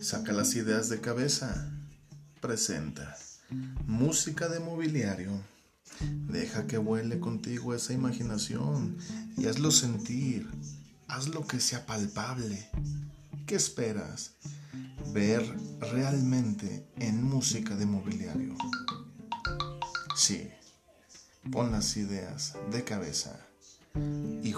Saca las ideas de cabeza. Presenta. Música de mobiliario. Deja que vuele contigo esa imaginación y hazlo sentir. Hazlo que sea palpable. ¿Qué esperas? Ver realmente en música de mobiliario. Sí, pon las ideas de cabeza y.